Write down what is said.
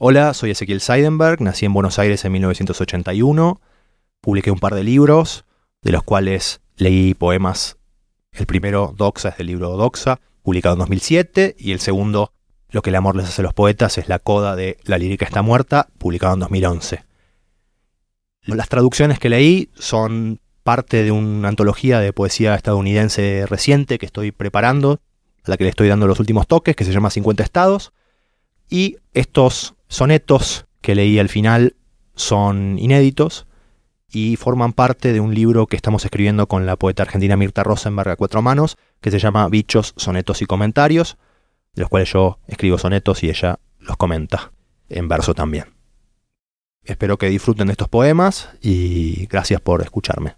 Hola, soy Ezequiel Seidenberg, nací en Buenos Aires en 1981, publiqué un par de libros, de los cuales leí poemas. El primero, Doxa, es del libro Doxa, publicado en 2007, y el segundo, Lo que el amor les hace a los poetas, es la coda de La lírica está muerta, publicado en 2011. Las traducciones que leí son parte de una antología de poesía estadounidense reciente que estoy preparando, a la que le estoy dando los últimos toques, que se llama 50 estados. Y estos sonetos que leí al final son inéditos y forman parte de un libro que estamos escribiendo con la poeta argentina Mirta Rosenberg a cuatro manos, que se llama Bichos, Sonetos y Comentarios, de los cuales yo escribo sonetos y ella los comenta, en verso también. Espero que disfruten de estos poemas y gracias por escucharme.